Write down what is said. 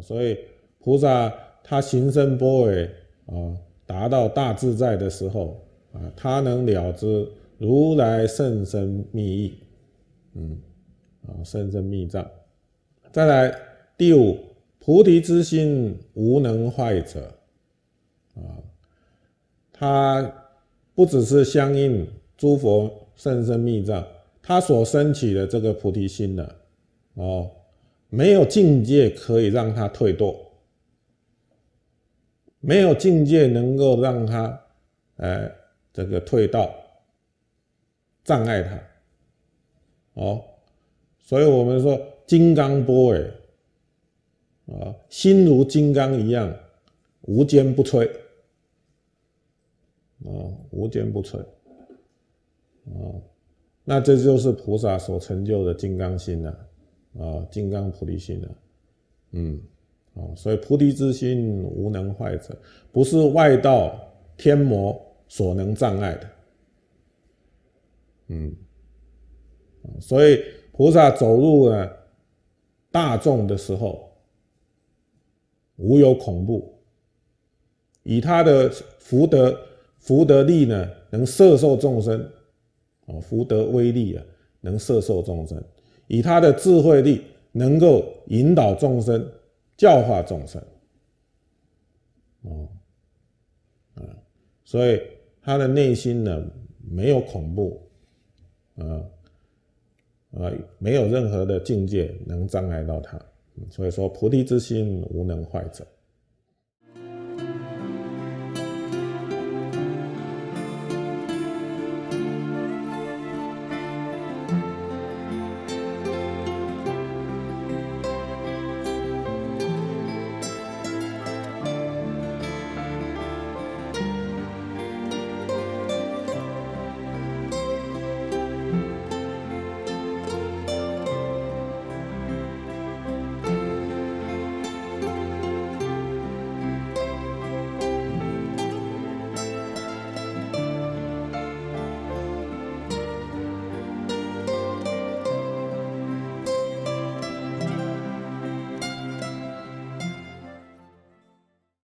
所以菩萨他行深般若啊，达到大自在的时候啊，他能了知如来甚深密意，嗯，啊，甚深密藏。再来第五，菩提之心无能坏者，啊，他不只是相应诸佛甚深密藏，他所升起的这个菩提心呢，哦，没有境界可以让他退堕，没有境界能够让他，呃，这个退道，障碍他，哦，所以我们说金刚波尔，啊，心如金刚一样，无坚不摧，啊，无坚不摧，啊，那这就是菩萨所成就的金刚心了，啊金刚菩提心啊，嗯。啊，所以菩提之心无能坏者，不是外道天魔所能障碍的。嗯，所以菩萨走入呢大众的时候，无有恐怖，以他的福德福德力呢，能摄受众生，啊，福德威力啊，能摄受众生，以他的智慧力，能够引导众生。教化众生，哦，啊，所以他的内心呢没有恐怖，啊，啊，没有任何的境界能障碍到他，所以说菩提之心无能坏者。